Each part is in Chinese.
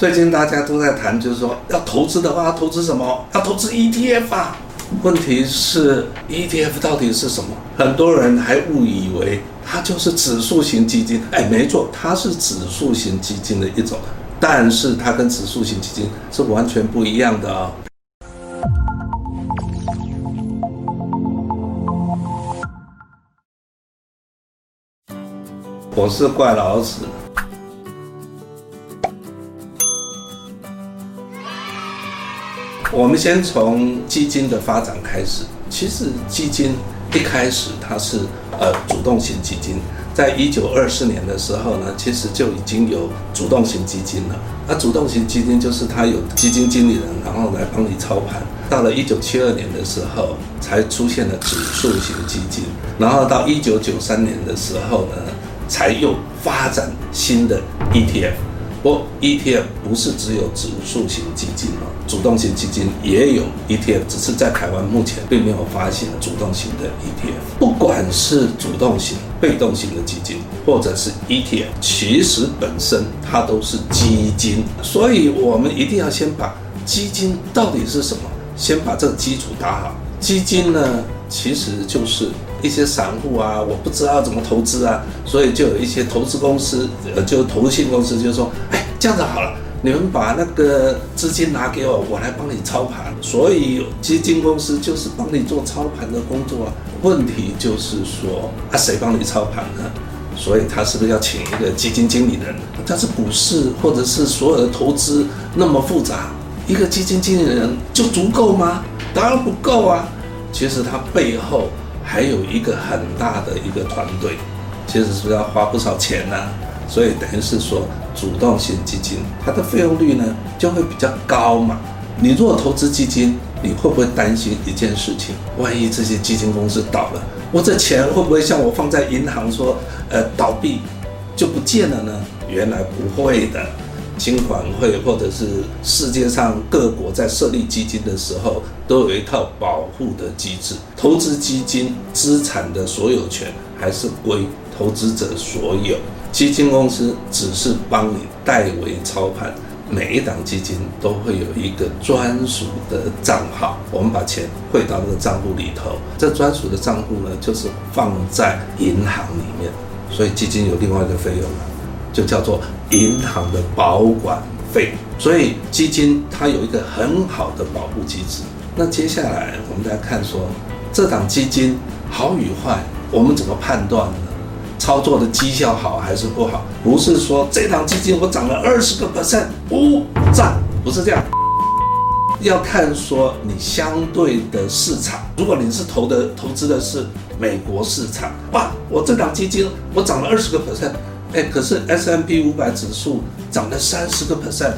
最近大家都在谈，就是说要投资的话，投资什么？要投资 ETF 啊。问题是 ETF 到底是什么？很多人还误以为它就是指数型基金。哎，没错，它是指数型基金的一种，但是它跟指数型基金是完全不一样的哦。我是怪老子。我们先从基金的发展开始。其实基金一开始它是呃主动型基金，在一九二四年的时候呢，其实就已经有主动型基金了。那主动型基金就是它有基金经理人，然后来帮你操盘。到了一九七二年的时候，才出现了指数型基金。然后到一九九三年的时候呢，才又发展新的 ETF。不，ETF 不是只有指数型基金哦，主动型基金也有 ETF，只是在台湾目前并没有发行主动型的 ETF。不管是主动型、被动型的基金，或者是 ETF，其实本身它都是基金，所以我们一定要先把基金到底是什么，先把这个基础打好。基金呢，其实就是。一些散户啊，我不知道怎么投资啊，所以就有一些投资公司，呃，就投信公司就说，哎，这样子好了，你们把那个资金拿给我，我来帮你操盘。所以基金公司就是帮你做操盘的工作啊。问题就是说，啊，谁帮你操盘呢？所以他是不是要请一个基金经理人？但是股市或者是所有的投资那么复杂，一个基金经理人就足够吗？当然不够啊。其实他背后。还有一个很大的一个团队，其实是要花不少钱呢、所以等于是说，主动型基金它的费用率呢就会比较高嘛。你如果投资基金，你会不会担心一件事情？万一这些基金公司倒了，我这钱会不会像我放在银行说，呃，倒闭就不见了呢？原来不会的。金管会或者是世界上各国在设立基金的时候，都有一套保护的机制。投资基金资产的所有权还是归投资者所有，基金公司只是帮你代为操盘。每一档基金都会有一个专属的账号，我们把钱汇到那个账户里头。这专属的账户呢，就是放在银行里面，所以基金有另外一个费用就叫做银行的保管费，所以基金它有一个很好的保护机制。那接下来我们来看说，这档基金好与坏，我们怎么判断呢？操作的绩效好还是不好？不是说这档基金我涨了二十个 percent，哦，赞，不是这样。要看说你相对的市场，如果你是投的投资的是美国市场，哇，我这档基金我涨了二十个 percent。哎，可是 S M P 五百指数涨了三十个 percent，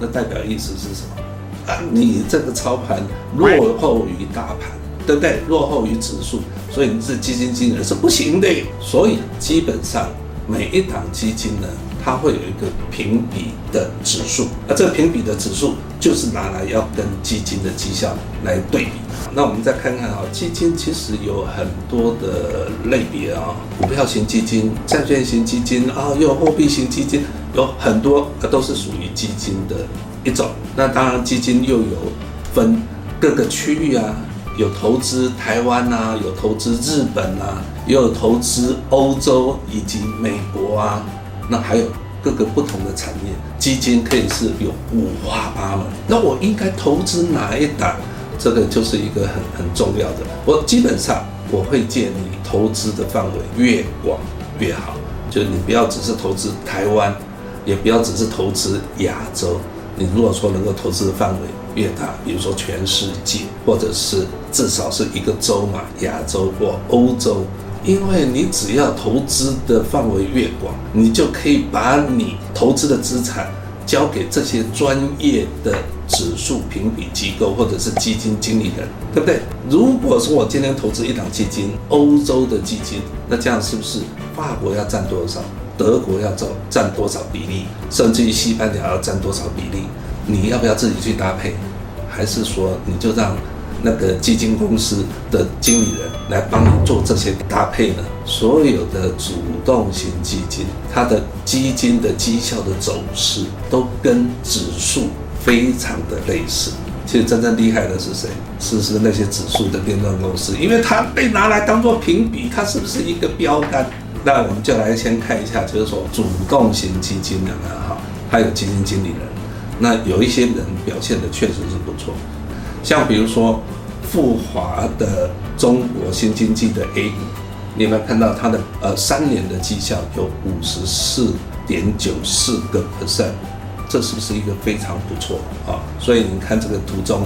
那代表意思是什么？啊，你这个操盘落后于大盘，对不对？落后于指数，所以你是基金经理是不行的。所以基本上每一档基金呢，它会有一个评比的指数，而这个评比的指数就是拿来要跟基金的绩效来对比。那我们再看看啊，基金其实有很多的类别啊，股票型基金、债券型基金啊，又有货币型基金，有很多都是属于基金的一种。那当然，基金又有分各个区域啊，有投资台湾啊，有投资日本啊，也有投资欧洲以及美国啊。那还有各个不同的产业，基金可以是有五花八门。那我应该投资哪一档？这个就是一个很很重要的。我基本上我会建议投资的范围越广越好，就是你不要只是投资台湾，也不要只是投资亚洲。你如果说能够投资的范围越大，比如说全世界，或者是至少是一个州嘛，亚洲或欧洲。因为你只要投资的范围越广，你就可以把你投资的资产交给这些专业的指数评比机构或者是基金经理人，对不对？如果说我今天投资一档基金，欧洲的基金，那这样是不是法国要占多少？德国要占占多少比例？甚至于西班牙要占多少比例？你要不要自己去搭配？还是说你就让？那个基金公司的经理人来帮你做这些搭配呢？所有的主动型基金，它的基金的绩效的走势都跟指数非常的类似。其实真正厉害的是谁？是是那些指数的电动公司，因为它被拿来当做评比，它是不是一个标杆？那我们就来先看一下，就是说主动型基金的呢，哈，还有基金经理人，那有一些人表现的确实是不错，像比如说富华的中国新经济的 A 股，你有没有看到它的呃三年的绩效有五十四点九四个 percent，这是不是一个非常不错啊？所以你看这个图中。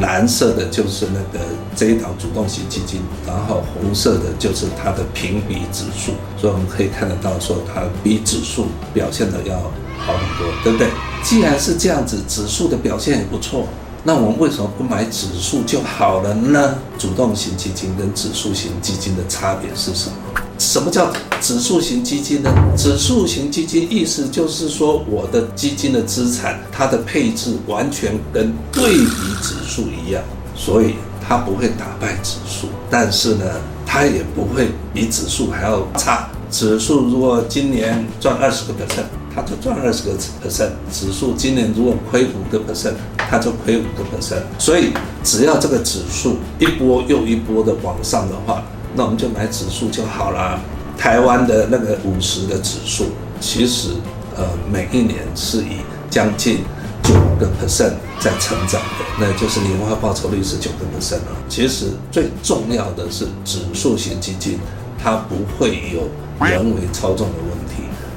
蓝色的就是那个这一档主动型基金，然后红色的就是它的评比指数，所以我们可以看得到说它比指数表现的要好很多，对不对？既然是这样子，指数的表现也不错，那我们为什么不买指数就好了呢？主动型基金跟指数型基金的差别是什么？什么叫指数型基金呢？指数型基金意思就是说，我的基金的资产，它的配置完全跟对比指数一样，所以它不会打败指数，但是呢，它也不会比指数还要差。指数如果今年赚二十个百分点它就赚二十个 percent；指数今年如果亏五个 percent，它就亏五个 percent。所以只要这个指数一波又一波的往上的话，那我们就买指数就好了。台湾的那个五十的指数，其实呃每一年是以将近九个 percent 在成长的，那就是年化报酬率是九个 percent 了。其实最重要的是指数型基金，它不会有人为操纵的问题。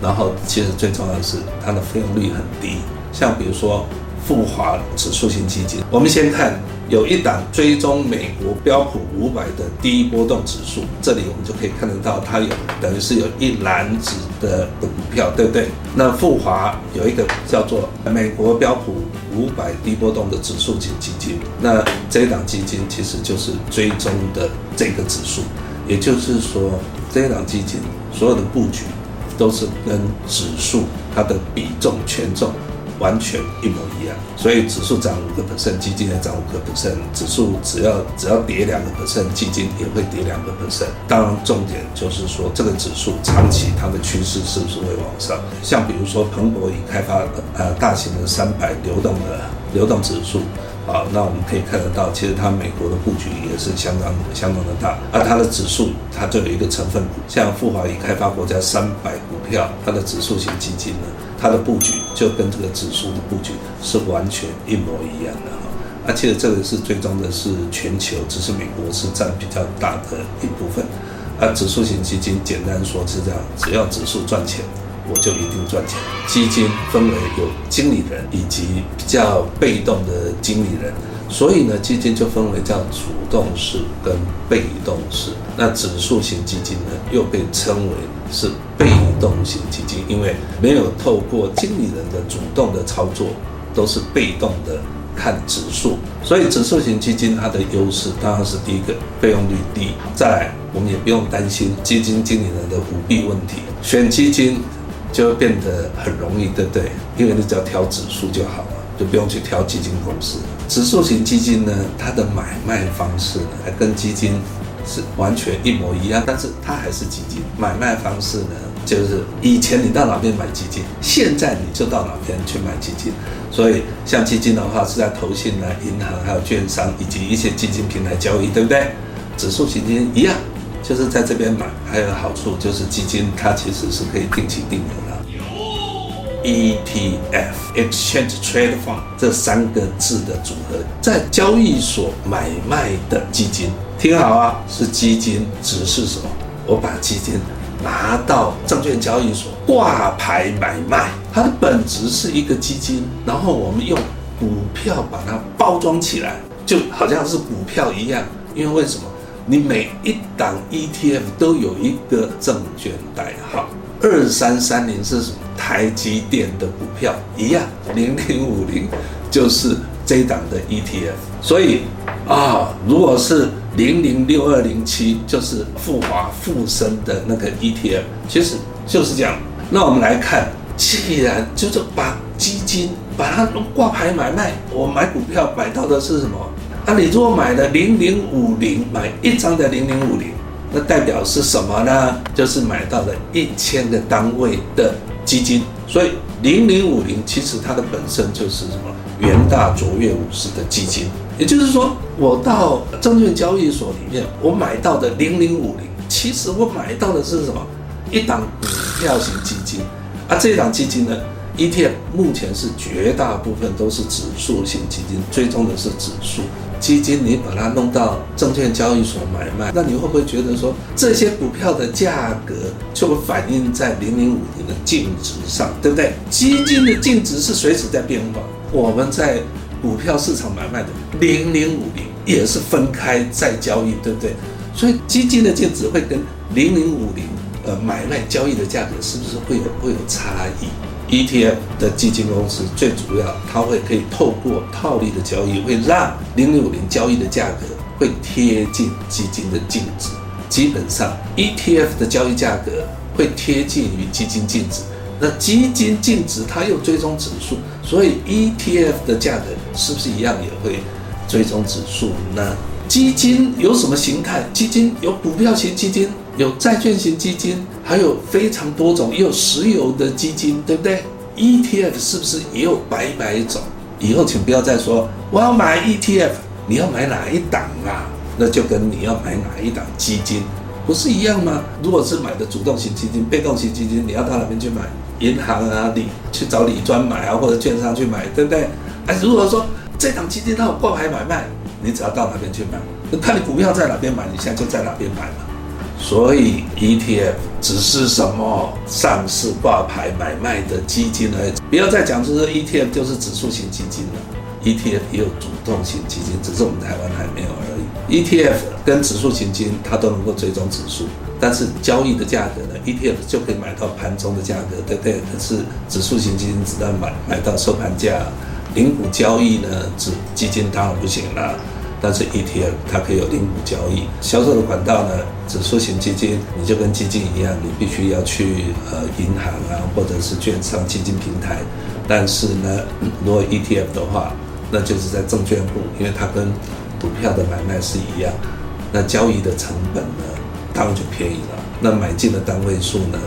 然后其实最重要的是它的费用率很低，像比如说复华指数型基金，我们先看。有一档追踪美国标普五百的低波动指数，这里我们就可以看得到，它有等于是有一篮子的股票，对不对？那复华有一个叫做美国标普五百低波动的指数型基金，那这一档基金其实就是追踪的这个指数，也就是说，这一档基金所有的布局都是跟指数它的比重权重。完全一模一样，所以指数涨五个 percent，基金也涨五个 percent。指数只要只要跌两个 percent，基金也会跌两个 percent。当然，重点就是说这个指数长期它的趋势是不是会往上？像比如说彭博已开发的呃大型的三百流动的流动指数，啊，那我们可以看得到，其实它美国的布局也是相当相当的大。而它的指数它就有一个成分股，像富华已开发国家三百票，它的指数型基金呢。它的布局就跟这个指数的布局是完全一模一样的哈，而且这个是最终的是全球，只是美国是占比较大的一部分。而指数型基金简单说是这样，只要指数赚钱，我就一定赚钱。基金分为有经理人以及比较被动的经理人，所以呢，基金就分为叫主动式跟被动式。那指数型基金呢，又被称为是被动型基金，因为没有透过经理人的主动的操作，都是被动的看指数，所以指数型基金它的优势当然是第一个费用率低，再来我们也不用担心基金经理人的。舞弊问题，选基金就会变得很容易，对不对？因为你只要挑指数就好了，就不用去挑基金公司。指数型基金呢，它的买卖方式呢，还跟基金是完全一模一样，但是它还是基金，买卖方式呢？就是以前你到哪边买基金，现在你就到哪边去买基金。所以像基金的话，是在投信呢、银行、还有券商以及一些基金平台交易，对不对？指数型基金一样，就是在这边买。还有好处就是基金它其实是可以定期定额的。ETF（Exchange Trade Fund） 这三个字的组合，在交易所买卖的基金，听好啊，是基金，只是什么？我把基金。拿到证券交易所挂牌买卖，它的本质是一个基金，然后我们用股票把它包装起来，就好像是股票一样。因为为什么？你每一档 ETF 都有一个证券代号，二三三零是什么？台积电的股票一样，零零五零就是这档的 ETF。所以啊，如果是零零六二零七就是富华富生的那个 ETF，其实就是这样。那我们来看，既然就是把基金把它挂牌买卖，我买股票买到的是什么？啊，你如果买了零零五零，买一张的零零五零，那代表是什么呢？就是买到了一千个单位的基金。所以零零五零其实它的本身就是什么元大卓越五十的基金。也就是说，我到证券交易所里面，我买到的零零五零，其实我买到的是什么？一档股票型基金。啊，这档基金呢？ETF 目前是绝大部分都是指数型基金，追踪的是指数基金。你把它弄到证券交易所买卖，那你会不会觉得说这些股票的价格就会反映在零零五零的净值上，对不对？基金的净值是随时在变化。我们在股票市场买卖的零零五零也是分开在交易，对不对？所以基金的净值会跟零零五零呃买卖交易的价格是不是会有会有差异？ETF 的基金公司最主要，它会可以透过套利的交易，会让零零五零交易的价格会贴近基金的净值。基本上，ETF 的交易价格会贴近于基金净值。那基金净值它又追踪指数，所以 ETF 的价格是不是一样也会追踪指数呢？基金有什么形态？基金有股票型基金。有债券型基金，还有非常多种，也有石油的基金，对不对？ETF 是不是也有百百种？以后请不要再说我要买 ETF，你要买哪一档啊？那就跟你要买哪一档基金不是一样吗？如果是买的主动型基金、被动型基金，你要到哪边去买？银行啊，你去找李专买啊，或者券商去买，对不对？哎，如果说这档基金它有挂牌买卖，你只要到哪边去买？看你股票在哪边买，你现在就在哪边买嘛。所以 ETF 只是什么上市挂牌买卖的基金而已，不要再讲就是 ETF 就是指数型基金了。ETF 也有主动型基金，只是我们台湾还没有而已。ETF 跟指数型基金它都能够追踪指数，但是交易的价格呢，ETF 就可以买到盘中的价格，对不对？可是指数型基金只能买买到收盘价，零股交易呢，指基金当然不行了。但是 ETF 它可以有零股交易，销售的管道呢，指数型基金你就跟基金一样，你必须要去呃银行啊，或者是券商基金平台。但是呢，如果 ETF 的话，那就是在证券部，因为它跟股票的买卖是一样，那交易的成本呢，当然就便宜了。那买进的单位数呢？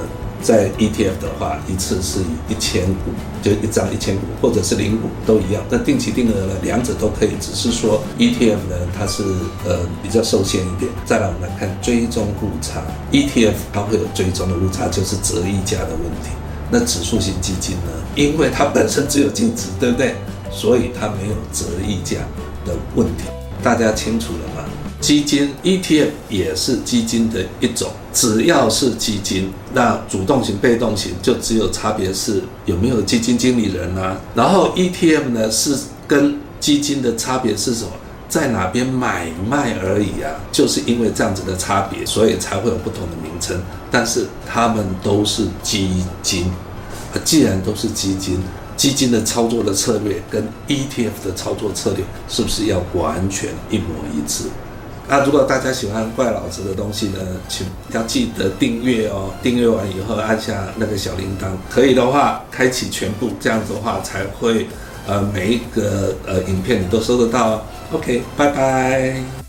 在 ETF 的话，一次是以一千股，就一张一千股，或者是零股都一样。那定期定额呢，两者都可以，只是说 ETF 呢，它是呃比较受限一点。再来我们来看追踪误差，ETF 它会有追踪的误差，就是折溢价的问题。那指数型基金呢，因为它本身只有净值，对不对？所以它没有折溢价的问题。大家清楚了吗？基金 ETF 也是基金的一种，只要是基金，那主动型、被动型就只有差别是有没有基金经理人啊。然后 ETF 呢是跟基金的差别是什么？在哪边买卖而已啊，就是因为这样子的差别，所以才会有不同的名称。但是它们都是基金，既然都是基金，基金的操作的策略跟 ETF 的操作策略是不是要完全一模一致？那如果大家喜欢怪老师的东西呢，请要记得订阅哦。订阅完以后按下那个小铃铛，可以的话开启全部，这样子的话才会呃每一个呃影片你都收得到。OK，拜拜。